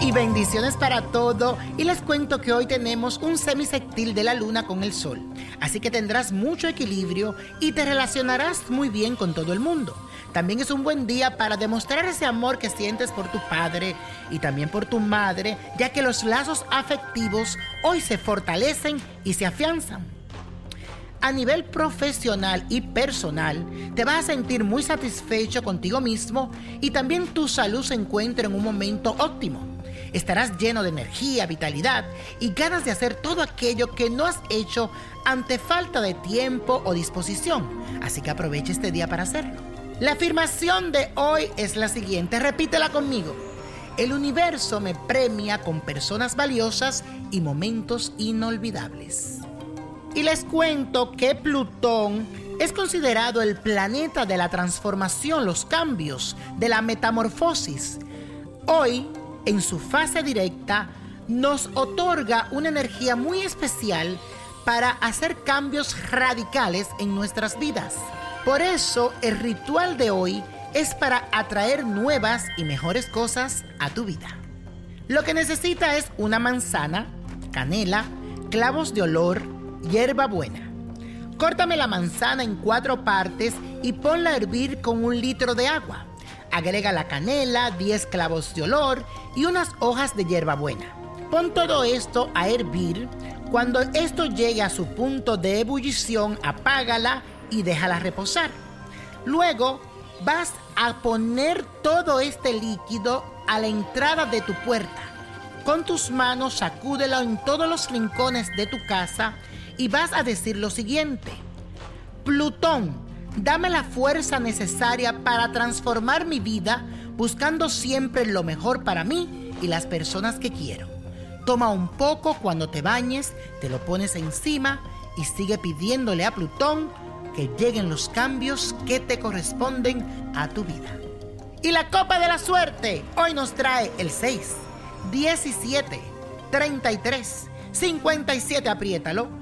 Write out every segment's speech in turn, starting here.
Y bendiciones para todo. Y les cuento que hoy tenemos un semisectil de la luna con el sol. Así que tendrás mucho equilibrio y te relacionarás muy bien con todo el mundo. También es un buen día para demostrar ese amor que sientes por tu padre y también por tu madre, ya que los lazos afectivos hoy se fortalecen y se afianzan. A nivel profesional y personal, te vas a sentir muy satisfecho contigo mismo y también tu salud se encuentra en un momento óptimo. Estarás lleno de energía, vitalidad y ganas de hacer todo aquello que no has hecho ante falta de tiempo o disposición. Así que aprovecha este día para hacerlo. La afirmación de hoy es la siguiente, repítela conmigo. El universo me premia con personas valiosas y momentos inolvidables. Y les cuento que Plutón es considerado el planeta de la transformación, los cambios, de la metamorfosis. Hoy, en su fase directa, nos otorga una energía muy especial para hacer cambios radicales en nuestras vidas. Por eso el ritual de hoy es para atraer nuevas y mejores cosas a tu vida. Lo que necesita es una manzana, canela, clavos de olor, hierba buena. Córtame la manzana en cuatro partes y ponla a hervir con un litro de agua. Agrega la canela, 10 clavos de olor y unas hojas de hierba buena. Pon todo esto a hervir. Cuando esto llegue a su punto de ebullición, apágala y déjala reposar. Luego vas a poner todo este líquido a la entrada de tu puerta. Con tus manos sacúdelo en todos los rincones de tu casa y vas a decir lo siguiente. Plutón, dame la fuerza necesaria para transformar mi vida buscando siempre lo mejor para mí y las personas que quiero. Toma un poco cuando te bañes, te lo pones encima y sigue pidiéndole a Plutón que lleguen los cambios que te corresponden a tu vida. Y la copa de la suerte hoy nos trae el 6, 17, 33, 57, apriétalo,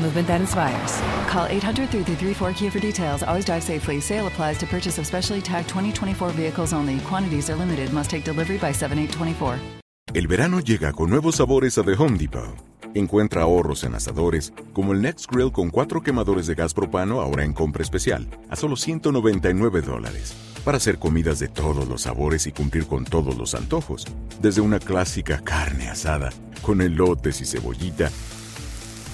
movement that inspires. Call 800 334 Kia for details. Always drive safely. Sale applies to purchase of specially tagged 2024 vehicles only. Quantities are limited. Must take delivery by 7824. El verano llega con nuevos sabores a The Home Depot. Encuentra ahorros en asadores, como el Next Grill con cuatro quemadores de gas propano ahora en compra especial, a solo 199 dólares. Para hacer comidas de todos los sabores y cumplir con todos los antojos. Desde una clásica carne asada, con elotes y cebollita,